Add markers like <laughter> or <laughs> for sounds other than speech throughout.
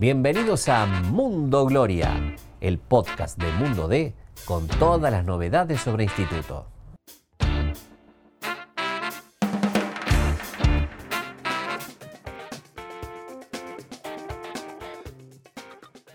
Bienvenidos a Mundo Gloria, el podcast de Mundo D con todas las novedades sobre instituto.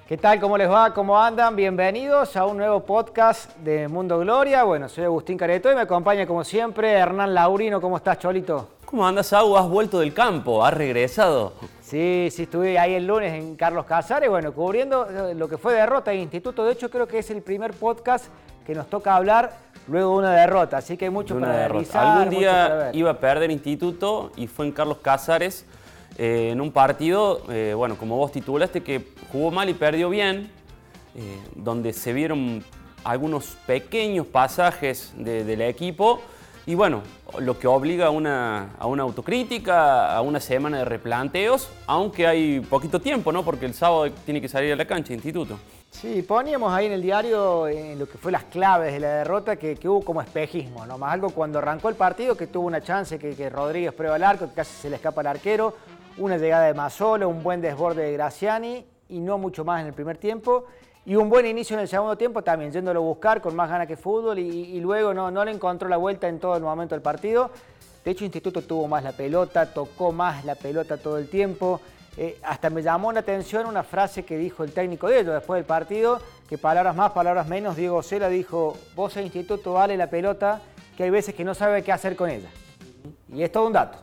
¿Qué tal? ¿Cómo les va? ¿Cómo andan? Bienvenidos a un nuevo podcast de Mundo Gloria. Bueno, soy Agustín Careto y me acompaña como siempre Hernán Laurino. ¿Cómo estás, Cholito? ¿Cómo andas, Agu? ¿Has vuelto del campo? ¿Has regresado? Sí, sí, estuve ahí el lunes en Carlos Casares, bueno, cubriendo eh, lo que fue derrota de Instituto. De hecho, creo que es el primer podcast que nos toca hablar luego de una derrota, así que hay mucho Una para derrota. revisar. Algún para día iba a perder Instituto y fue en Carlos Cázares eh, en un partido, eh, bueno, como vos titulaste, que jugó mal y perdió bien, eh, donde se vieron algunos pequeños pasajes de- del equipo y bueno, lo que obliga a una, a una autocrítica, a una semana de replanteos, aunque hay poquito tiempo, ¿no? Porque el sábado tiene que salir a la cancha Instituto. Sí, poníamos ahí en el diario lo que fue las claves de la derrota que, que hubo como espejismo, ¿no? Más algo cuando arrancó el partido que tuvo una chance que, que Rodríguez prueba el arco, que casi se le escapa al arquero, una llegada de Mazola, un buen desborde de Graciani y no mucho más en el primer tiempo. Y un buen inicio en el segundo tiempo también, yéndolo a buscar con más ganas que fútbol y, luego no, no le encontró la vuelta en todo el momento del partido. De hecho, Instituto tuvo más la pelota, tocó más la pelota todo el tiempo. Eh, hasta me llamó la atención una frase que dijo el técnico de ellos después del partido, que palabras más, palabras menos, Diego Cela dijo, vos el Instituto vale la pelota, que hay veces que no sabe qué hacer con ella. Y es todo un dato.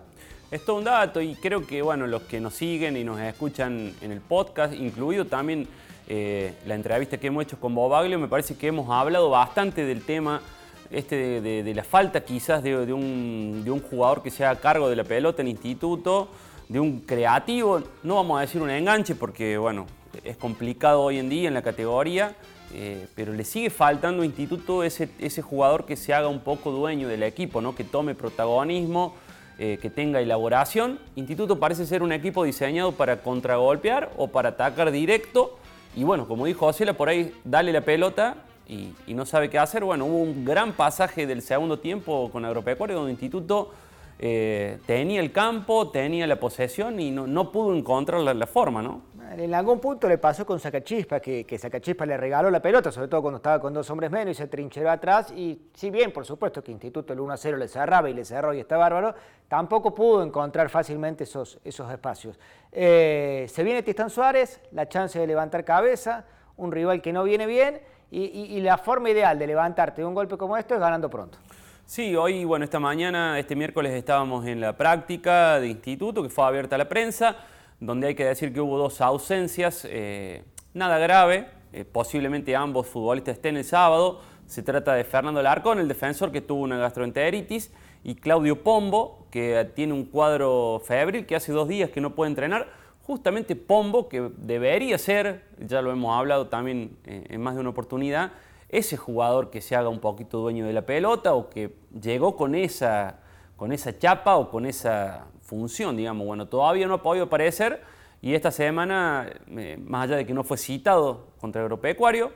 Es todo un dato y creo que bueno, los que nos siguen y nos escuchan en el podcast, incluido también eh, la entrevista que hemos hecho con Bobaglio, me parece que hemos hablado bastante del tema este de, la falta quizás de, un, de un jugador que se haga cargo de la pelota en instituto, de un creativo, no vamos a decir un enganche porque bueno, es complicado hoy en día en la categoría, eh, pero le sigue faltando a Instituto ese, ese jugador que se haga un poco dueño del equipo, ¿no? que tome protagonismo, eh, que tenga elaboración. Instituto parece ser un equipo diseñado para contragolpear o para atacar directo. Y bueno, como dijo Ocela, por ahí dale la pelota y, no sabe qué hacer. Bueno, hubo un gran pasaje del segundo tiempo con Agropecuario donde Instituto eh, tenía el campo, tenía la posesión y no, no pudo encontrar la forma, ¿no? En algún punto le pasó con Sacachispa, que, que Sacachispa le regaló la pelota, sobre todo cuando estaba con dos hombres menos y se trincheró atrás. Y si bien, por supuesto, que Instituto el 1 a 0 le cerraba y le cerró y está bárbaro, tampoco pudo encontrar fácilmente esos, esos espacios. Eh, se viene Tristan Suárez, la chance de levantar cabeza, un rival que no viene bien y, y- la forma ideal de levantarte de un golpe como esto es ganando pronto. Sí, hoy, bueno, esta mañana, este miércoles estábamos en la práctica de instituto que fue abierta a la prensa, donde hay que decir que hubo dos ausencias, eh, nada grave, eh, posiblemente ambos futbolistas estén el sábado. Se trata de Fernando Larcón, el defensor que tuvo una gastroenteritis, y Claudio Pombo, que tiene un cuadro febril, que hace dos días que no puede entrenar. Justamente Pombo, que debería ser, ya lo hemos hablado también eh, en más de una oportunidad, ese jugador que se haga un poquito dueño de la pelota o que llegó con esa, con esa chapa o con esa función, digamos. Bueno, todavía no ha podido aparecer y esta semana, eh, más allá de que no fue citado contra el Agropecuario,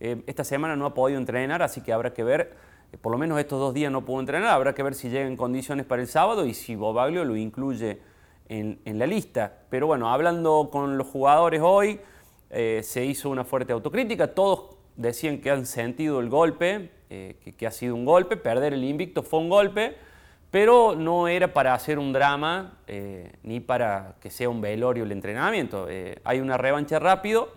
eh, esta semana no ha podido entrenar, así que habrá que ver, eh, por lo menos estos dos días no pudo entrenar, habrá que ver si llega en condiciones para el sábado y si Bobaglio lo incluye en, la lista. Pero bueno, hablando con los jugadores hoy, se hizo una fuerte autocrítica, todos decían que han sentido el golpe, que, que ha sido un golpe, perder el invicto fue un golpe, pero no era para hacer un drama eh, ni para que sea un velorio el entrenamiento. Eh, hay una revancha rápido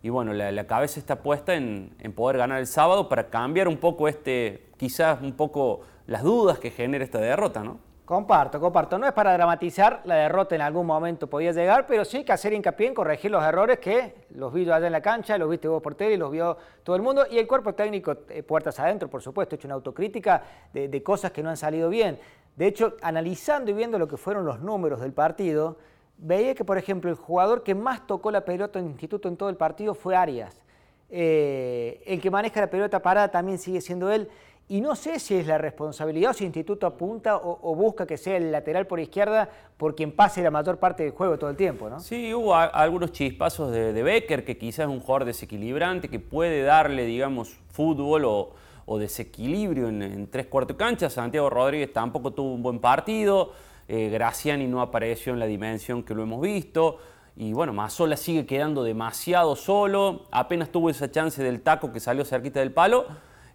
y bueno, la, la cabeza está puesta en, en poder ganar el sábado para cambiar un poco este, quizás un poco las dudas que genera esta derrota, ¿no? Comparto, comparto. No es para dramatizar, la derrota en algún momento podía llegar, pero sí que hacer hincapié en corregir los errores que los vi yo allá en la cancha, los viste vos por tele, los vio todo el mundo y el cuerpo técnico, eh, puertas adentro, por supuesto, hecho una autocrítica de, de cosas que no han salido bien. De hecho, analizando y viendo lo que fueron los números del partido, veía que, por ejemplo, el jugador que más tocó la pelota en instituto en todo el partido fue Arias. Eh, el que maneja la pelota parada también sigue siendo él. Y no sé si es la responsabilidad o si Instituto apunta o, busca que sea el lateral por izquierda por quien pase la mayor parte del juego todo el tiempo, ¿no? Sí, hubo algunos chispazos de, de Becker, que quizás es un jugador desequilibrante, que puede darle, digamos, fútbol o, o desequilibrio en, tres cuartos de cancha. Santiago Rodríguez tampoco tuvo un buen partido. eh, Graciani no apareció en la dimensión que lo hemos visto. Y bueno, Mazola sigue quedando demasiado solo, apenas tuvo esa chance del taco que salió cerquita del palo,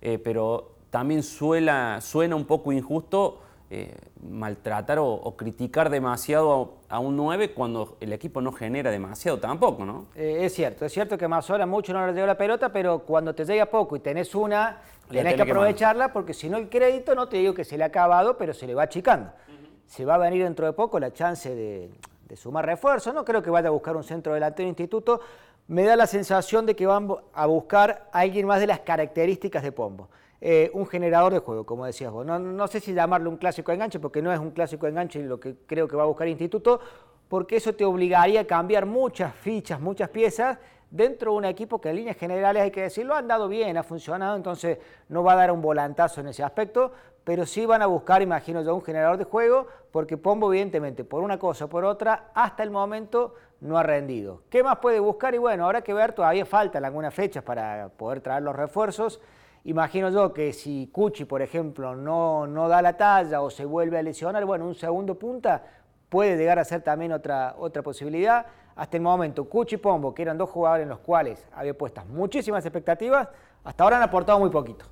eh, pero también suena un poco injusto eh, maltratar o, criticar demasiado a, un 9 cuando el equipo no genera demasiado tampoco, ¿no? Eh, es cierto, es cierto que Mazola mucho no le llegó la pelota, pero cuando te llega poco y tenés una, tenés que aprovecharla porque si no el crédito, no te digo que se le ha acabado, pero se le va achicando. Se va a venir dentro de poco la chance de, sumar refuerzo, no creo que vaya a buscar un centro delantero instituto, me da la sensación de que van a buscar a alguien más de las características de Pombo. Eh, un generador de juego, como decías vos. No, sé si llamarlo un clásico enganche, porque no es un clásico enganche lo que creo que va a buscar el Instituto, porque eso te obligaría a cambiar muchas fichas, muchas piezas dentro de un equipo que en líneas generales hay que decirlo, ha andado bien, ha funcionado, entonces no va a dar un volantazo en ese aspecto, pero sí van a buscar, imagino yo, un generador de juego, porque Pombo evidentemente por una cosa o por otra, hasta el momento no ha rendido. ¿Qué más puede buscar? Y bueno, habrá que ver, todavía faltan algunas fechas para poder traer los refuerzos. Imagino yo que si Cuchi, por ejemplo, no, no da la talla o se vuelve a lesionar, bueno, un segundo punta puede llegar a ser también otra, otra posibilidad. Hasta el momento, Cuchi y Pombo, que eran dos jugadores en los cuales había puestas muchísimas expectativas, hasta ahora han aportado muy poquito.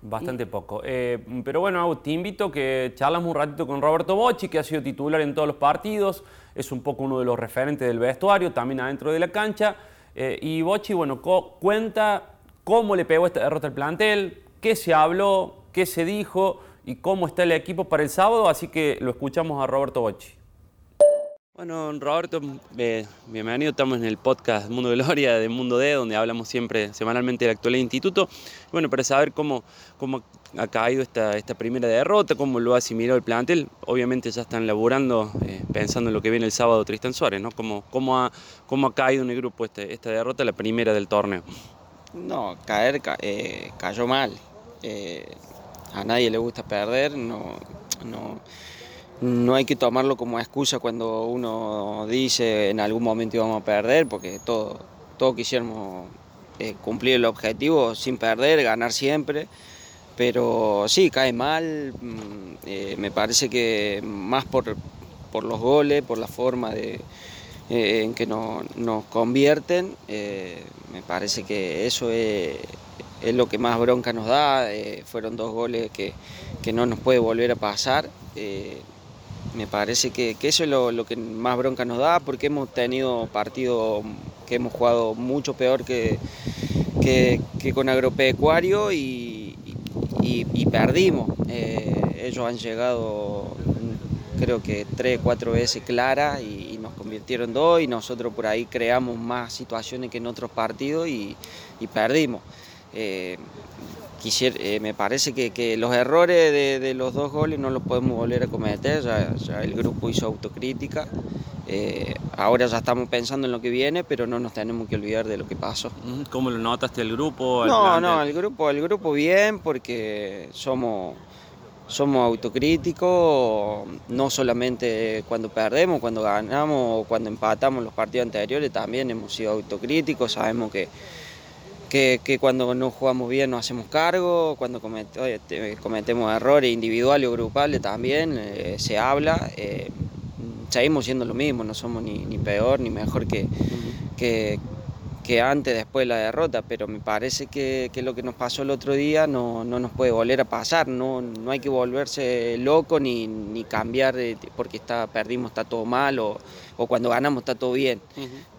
Bastante poco. Eh, pero bueno, te invito a que charlamos un ratito con Roberto Bocci, que ha sido titular en todos los partidos, es un poco uno de los referentes del vestuario, también adentro de la cancha. Eh, y Bocci, bueno, cuenta cómo le pegó esta derrota al plantel, qué se habló, qué se dijo y cómo está el equipo para el sábado, así que lo escuchamos a Roberto Bocci. Bueno, Roberto, eh, bienvenido. Estamos en el podcast Mundo Gloria de Mundo D, donde hablamos siempre semanalmente del actual instituto. Bueno, para saber cómo, cómo ha caído esta, esta primera derrota, cómo lo ha asimilado el plantel. Obviamente ya están laburando, eh, pensando en lo que viene el sábado Tristan Suárez, ¿no? Cómo, cómo, ha, cómo ha caído en el grupo este, esta derrota, la primera del torneo. No, caer eh, cayó mal. Eh, a nadie le gusta perder, no, no, no hay que tomarlo como excusa cuando uno dice en algún momento íbamos a perder, porque todos todo quisiéramos eh, cumplir el objetivo sin perder, ganar siempre. Pero sí, cae mal, mm, me parece que más por, por los goles, por la forma de, eh, en que nos convierten. Eh, me parece que eso es, lo que más bronca nos da. Eh, fueron dos goles que, no nos puede volver a pasar. me parece que, eso es lo, que más bronca nos da porque hemos tenido partidos que hemos jugado mucho peor que, que, con agropecuario y, y perdimos. ellos han llegado creo que tres, cuatro veces clara y, nos convirtieron dos y nosotros por ahí creamos más situaciones que en otros partidos y, perdimos. Eh, eh, me parece que, los errores de, los dos goles no los podemos volver a cometer, ya, el grupo hizo autocrítica, eh, ahora ya estamos pensando en lo que viene, pero no nos tenemos que olvidar de lo que pasó. ¿Cómo lo notaste el grupo? no, no, el grupo, el grupo bien porque somos somos autocríticos, no solamente cuando perdemos, cuando ganamos o cuando empatamos los partidos anteriores, también hemos sido autocríticos, sabemos que, que, cuando no jugamos bien nos hacemos cargo, cuando cometemos errores individuales o grupales también eh, se habla. Eh, seguimos siendo lo mismo, no somos ni, peor ni mejor que, que, que antes, después de la derrota, pero me parece que, lo que nos pasó el otro día no, nos puede volver a pasar, no, no hay que volverse loco ni, ni cambiar porque está, perdimos está todo mal o, cuando ganamos está todo bien,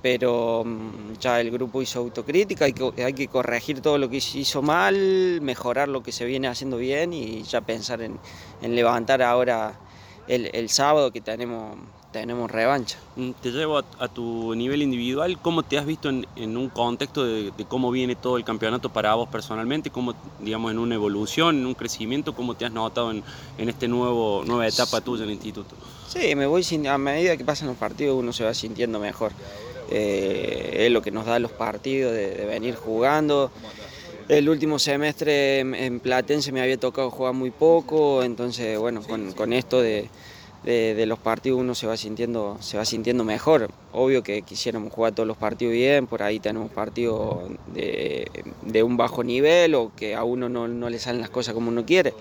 pero mm, ya el grupo hizo autocrítica, hay que, hay que corregir todo lo que hizo mal, mejorar lo que se viene haciendo bien y ya pensar en, levantar ahora el, el sábado que tenemos tenemos revancha. Mm, te llevo a, tu nivel individual, ¿cómo te has visto en, un contexto de, cómo viene todo el campeonato para vos personalmente? ¿Cómo, digamos, en una evolución, en un crecimiento, cómo te has notado en, en nuevo nueva etapa tuya en el instituto? Sí, me voy a medida que pasan los partidos uno se va sintiendo mejor. Eh, es lo que nos da los partidos, de, venir jugando. El último semestre en, Platense me había tocado jugar muy poco, entonces bueno, con esto de de, los partidos uno se va sintiendo se va sintiendo mejor. Obvio que quisiéramos jugar todos los partidos bien, por ahí tenemos partidos de, un bajo nivel o que a uno no, le salen las cosas como uno quiere,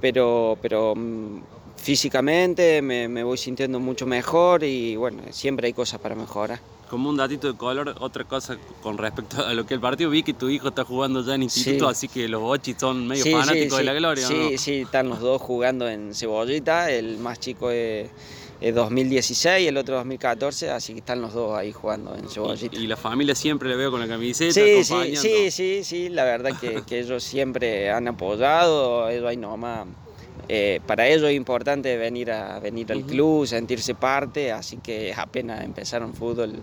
pero, pero mm, físicamente me, voy sintiendo mucho mejor y bueno, siempre hay cosas para mejorar. Como un datito de color, otra cosa con respecto a lo que el partido, vi que tu hijo está jugando ya en instituto, así que los bochis son medio fanáticos de la gloria. Sí, sí, están los dos jugando en Cebollita, el más chico es, 2016 el otro 2014, así que están los dos ahí jugando en Cebollita. Y, la familia siempre le veo con la camiseta. Sí, sí, sí, sí, sí, la verdad que, que ellos siempre han apoyado, ellos ahí nomás eh, para ellos es importante venir, a, venir al club, sentirse parte, así que apenas empezaron fútbol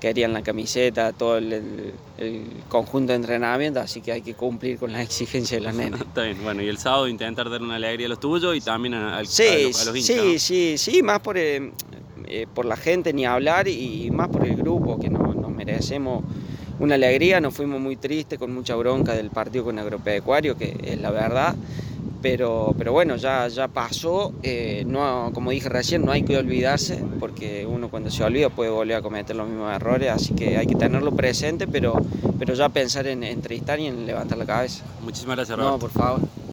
querían la camiseta, todo el, conjunto de entrenamiento, así que hay que cumplir con las <laughs> exigencias de los nenes. <laughs> Está bien, bueno, y el sábado intentar dar una alegría a los tuyos y también a, los, sí, hinchas. Sí, sí, sí, más por, eh, eh, por la gente ni hablar y más por el grupo, que nos merecemos una alegría, nos fuimos muy tristes, con mucha bronca del partido con Agropecuario, que es la verdad pero, pero bueno, ya, ya pasó, eh, no, como dije recién, no hay que olvidarse, porque uno cuando se olvida puede volver a cometer los mismos errores, así que hay que tenerlo presente, pero, pero ya pensar en entrevistar y en levantar la cabeza. Muchísimas gracias, Roberto. No, por favor.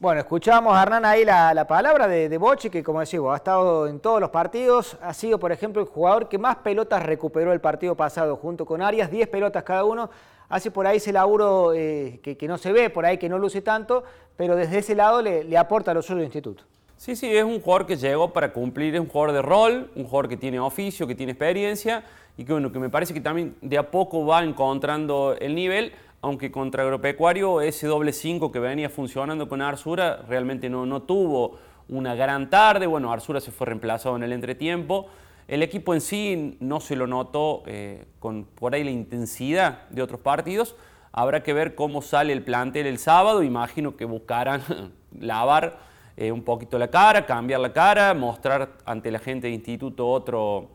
Bueno, escuchamos a Hernán ahí la, palabra de, de Bochi, que como decimos, ha estado en todos los partidos, ha sido, por ejemplo, el jugador que más pelotas recuperó el partido pasado, junto con Arias, 10 pelotas cada uno, hace por ahí ese laburo eh, que, no se ve, por ahí que no luce tanto, pero desde ese lado le, aporta a los suyo instituto. Sí, sí, es un jugador que llegó para cumplir, es un jugador de rol, un jugador que tiene oficio, que tiene experiencia y que, bueno, que me parece que también de a poco va encontrando el nivel aunque contra Agropecuario ese doble 5 que venía funcionando con Arsura realmente no, no tuvo una gran tarde. Bueno, Arsura se fue reemplazado en el entretiempo. El equipo en sí no se lo notó eh, con por ahí la intensidad de otros partidos. Habrá que ver cómo sale el plantel el sábado. Imagino que buscarán <laughs> lavar eh, un poquito la cara, cambiar la cara, mostrar ante la gente de instituto otro,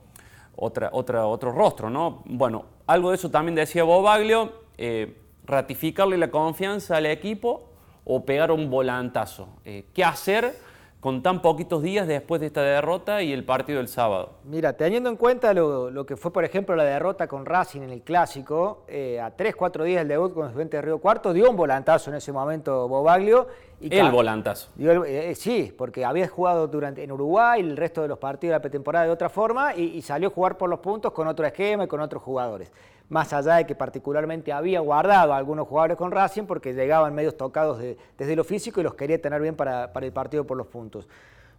otra, otra, otro rostro. ¿no? Bueno, algo de eso también decía Bobaglio. Eh, ratificarle la confianza al equipo o pegar un volantazo. Eh, ¿Qué hacer con tan poquitos días después de esta derrota y el partido del sábado? Mira, teniendo en cuenta lo, que fue, por ejemplo, la derrota con Racing en el Clásico, eh, a 3-4 días del debut con el de Río Cuarto, dio un volantazo en ese momento Bobaglio. Y el volantazo. Eh, sí, porque había jugado durante, en Uruguay el resto de los partidos de la pretemporada de otra forma y, y salió a jugar por los puntos con otro esquema y con otros jugadores más allá de que particularmente había guardado a algunos jugadores con Racing porque llegaban medios tocados desde lo físico y los quería tener bien para, el partido por los puntos.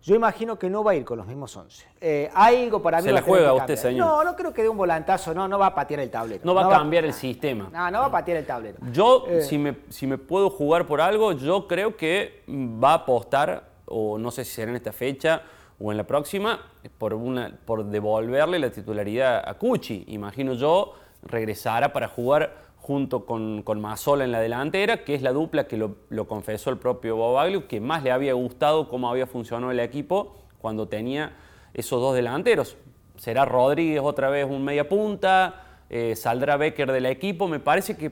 Yo imagino que no va a ir con los mismos 11. Eh, hay algo para mí. ¿Se le juega usted, señor? No, no creo que dé un volantazo, no, no va a patear el tablero. No va a cambiar el sistema. No, no va a patear el tablero. Yo, eh. si, me, si me puedo jugar por algo, yo creo que va a apostar, o no sé si será en esta fecha o en la próxima, por, una, por devolverle la titularidad a Cuchi. Imagino yo regresara para jugar junto con, con Mazola en la delantera, que es la dupla que lo, confesó el propio Bobaglio, que más le había gustado cómo había funcionado el equipo cuando tenía esos dos delanteros. Será Rodríguez otra vez un media punta, eh, saldrá Becker del equipo. Me parece que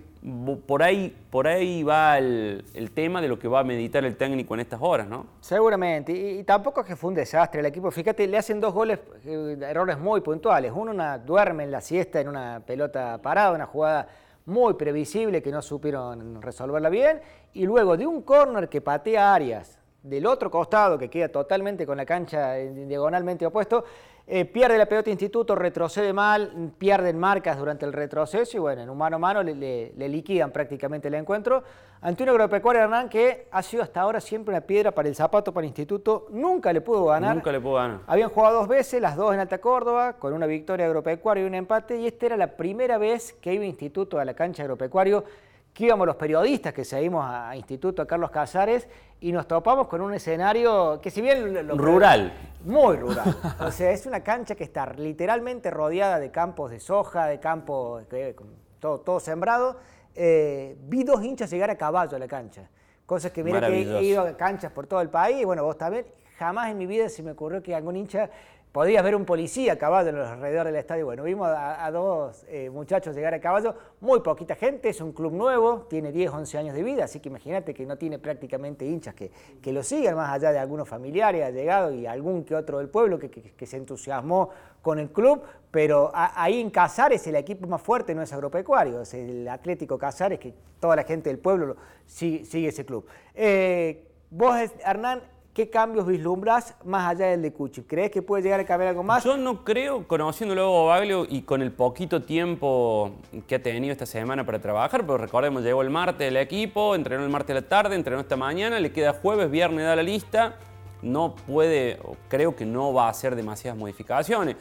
por ahí, por ahí va el, tema de lo que va a meditar el técnico en estas horas, ¿no? Seguramente. Y, tampoco es que fue un desastre el equipo. Fíjate, le hacen dos goles, eh, errores muy puntuales. Uno una, duerme en la siesta en una pelota parada, una jugada muy previsible que no supieron resolverla bien. Y luego de un córner que patea Arias del otro costado, que queda totalmente con la cancha diagonalmente opuesto, eh, pierde la pelota Instituto, retrocede mal, pierden marcas durante el retroceso y bueno, en un mano a mano le, liquidan prácticamente el encuentro ante un agropecuario Hernán que ha sido hasta ahora siempre una piedra para el zapato para el Instituto, nunca le pudo ganar. Nunca le pudo ganar. Habían jugado dos veces, las dos en Alta Córdoba, con una victoria agropecuario y un empate y esta era la primera vez que iba Instituto a la cancha agropecuario que íbamos los periodistas que seguimos a Instituto a Carlos Casares y nos topamos con un escenario que si bien... rural. Muy rural. o sea, es una cancha que está literalmente rodeada de campos de soja, de campos, todo, todo sembrado. Eh, vi dos hinchas llegar a caballo a la cancha. Cosas que mira que he ido a canchas por todo el país, bueno, vos también, jamás en mi vida se me ocurrió que algún hincha podías ver un policía a caballo en los alrededores del estadio. Bueno, vimos a, dos eh, muchachos llegar a caballo, muy poquita gente, es un club nuevo, tiene 10, 11 años de vida, así que imagínate que no tiene prácticamente hinchas que, que lo sigan, más allá de algunos familiares, ha llegado y algún que otro del pueblo que, se entusiasmó con el club, pero ahí en Casares el equipo más fuerte no es agropecuario, es el Atlético Casares, que toda la gente del pueblo sigue, ese club. Eh, vos, Hernán, ¿Qué cambios vislumbras más allá del de Cuchi? ¿Crees que puede llegar a cambiar algo más? Yo no creo, conociendo luego a Baglio y con el poquito tiempo que ha tenido esta semana para trabajar, pero recordemos, llegó el martes el equipo, entrenó el martes a la tarde, entrenó esta mañana, le queda jueves, viernes da la lista, no puede, creo que no va a hacer demasiadas modificaciones.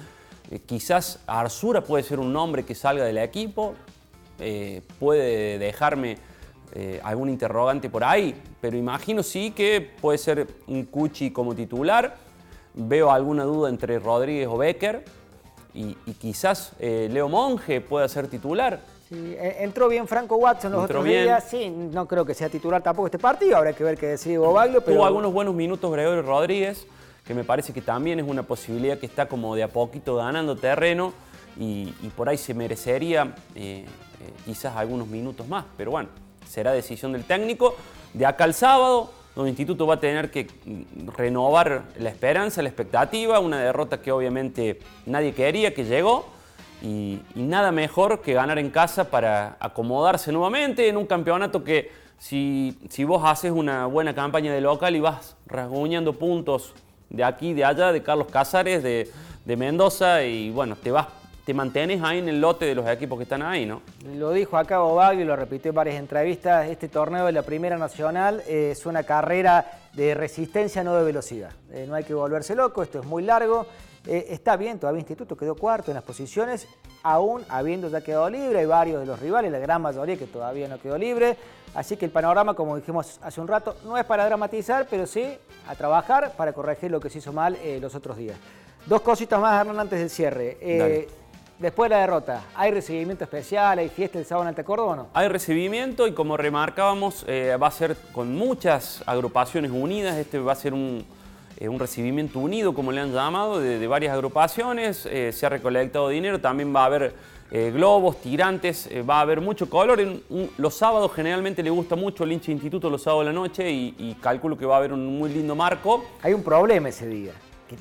Eh, quizás Arzura puede ser un nombre que salga del equipo, eh, puede dejarme eh, algún interrogante por ahí, pero imagino sí que puede ser un Cuchi como titular. Veo alguna duda entre Rodríguez o Becker y, quizás eh, Leo Monge pueda ser titular. Sí, e, entró bien Franco Watson los otros días. Sí, no creo que sea titular tampoco este partido. Habrá que ver qué decide Bobaglio. Pero... Tuvo algunos buenos minutos Gregorio Rodríguez, que me parece que también es una posibilidad que está como de a poquito ganando terreno y, por ahí se merecería eh, quizás algunos minutos más. Pero bueno, será decisión del técnico. De acá al sábado, donde el instituto va a tener que renovar la esperanza, la expectativa, una derrota que obviamente nadie quería, que llegó. Y, nada mejor que ganar en casa para acomodarse nuevamente en un campeonato que si, si vos haces una buena campaña de local y vas rasguñando puntos de aquí, de allá, de Carlos Cázares, de, de Mendoza, y bueno, te vas te mantienes ahí en el lote de los equipos que están ahí, ¿no? Lo dijo acá Bobagli, lo repitió en varias entrevistas, este torneo de la Primera Nacional es una carrera de resistencia, no de velocidad. Eh, no hay que volverse loco, esto es muy largo. Eh, está bien, todavía Instituto quedó cuarto en las posiciones, aún habiendo ya quedado libre, hay varios de los rivales, la gran mayoría que todavía no quedó libre. Así que el panorama, como dijimos hace un rato, no es para dramatizar, pero sí a trabajar para corregir lo que se hizo mal eh, los otros días. Dos cositas más, Hernán, antes del cierre. Después de la derrota, ¿hay recibimiento especial? ¿Hay fiesta el sábado en Alta Córdoba o no? Hay recibimiento y como remarcábamos, eh, va a ser con muchas agrupaciones unidas. Este va a ser un, eh, recibimiento unido, como le han llamado, de, varias agrupaciones. Eh, se ha recolectado dinero, también va a haber globos, tirantes, va a haber mucho color. los sábados generalmente le gusta mucho el hincha instituto los sábados de la noche y, y calculo que va a haber un muy lindo marco. Hay un problema ese día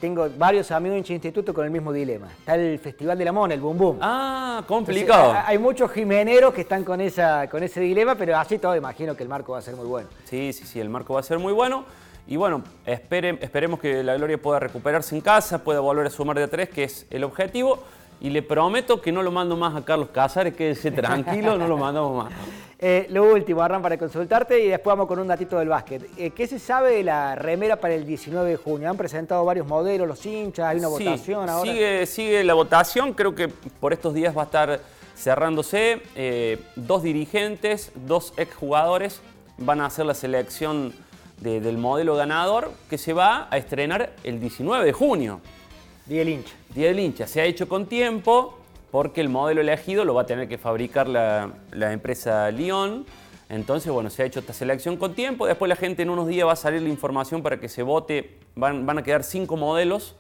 tengo varios amigos en instituto con el mismo dilema. Está el Festival de la Mona, el Boom Boom. Ah, complicado. hay muchos jimeneros que están con, esa, con ese dilema, pero así todo imagino que el marco va a ser muy bueno. Sí, sí, sí, el marco va a ser muy bueno. Y bueno, esperemos que la Gloria pueda recuperarse en casa, pueda volver a sumar de a tres, que es el objetivo. Y le prometo que no lo mando más a Carlos Cázares, quédese <laughs> tranquilo, no lo mandamos más. Eh, lo último, Arran, para consultarte y después vamos con un datito del básquet. Eh, ¿Qué se sabe de la remera para el 19 de junio? Han presentado varios modelos, los hinchas, hay una votación ahora. Sigue, sigue la votación, creo que por estos días va a estar cerrándose. Eh, dos dirigentes, dos exjugadores van a hacer la selección del modelo ganador que se va a estrenar el 19 de junio. Día del hincha. Día del hincha. Se ha hecho con tiempo porque el modelo elegido lo va a tener que fabricar la, empresa Lyon. Entonces, bueno, se ha hecho esta selección con tiempo. Después la gente en unos días va a salir la información para que se vote. Van, van a quedar cinco modelos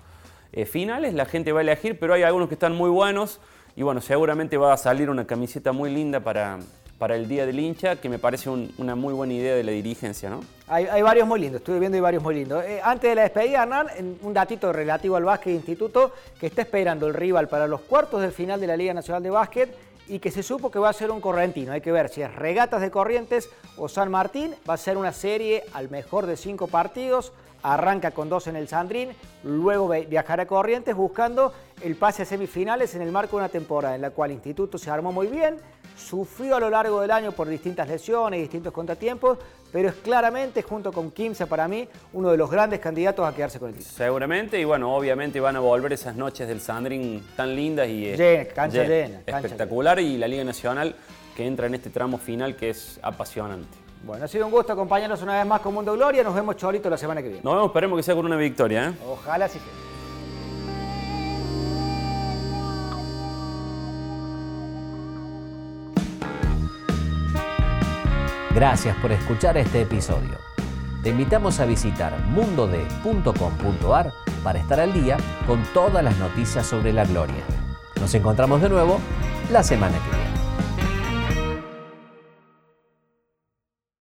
eh, finales. La gente va a elegir, pero hay algunos que están muy buenos. Y bueno, seguramente va a salir una camiseta muy linda para, para el Día del Hincha, que me parece una muy buena idea de la dirigencia, ¿no? Hay, varios muy lindos, estuve viendo y varios muy lindos. Eh, antes de la despedida, Hernán, un datito relativo al básquet instituto, que está esperando el rival para los cuartos del final de la Liga Nacional de Básquet y que se supo que va a ser un correntino. Hay que ver si es Regatas de Corrientes o San Martín. Va a ser una serie al mejor de cinco partidos. Arranca con dos en el Sandrín, luego viajará a Corrientes buscando el pase a semifinales en el marco de una temporada en la cual el Instituto se armó muy bien, sufrió a lo largo del año por distintas lesiones y distintos contratiempos, pero es claramente, junto con Kimsa para mí, uno de los grandes candidatos a quedarse con el título. Seguramente, y bueno, obviamente van a volver esas noches del Sandring tan lindas y eh, cancha llena, espectacular y la Liga Nacional que entra en este tramo final que es apasionante. Bueno, ha sido un gusto acompañarnos una vez más con Mundo Gloria. Nos vemos chorito la semana que viene. Nos vemos, esperemos que sea con una victoria. ¿eh? Ojalá sí sea. Gracias por escuchar este episodio. Te invitamos a visitar mundode.com.ar para estar al día con todas las noticias sobre la gloria. Nos encontramos de nuevo la semana que viene.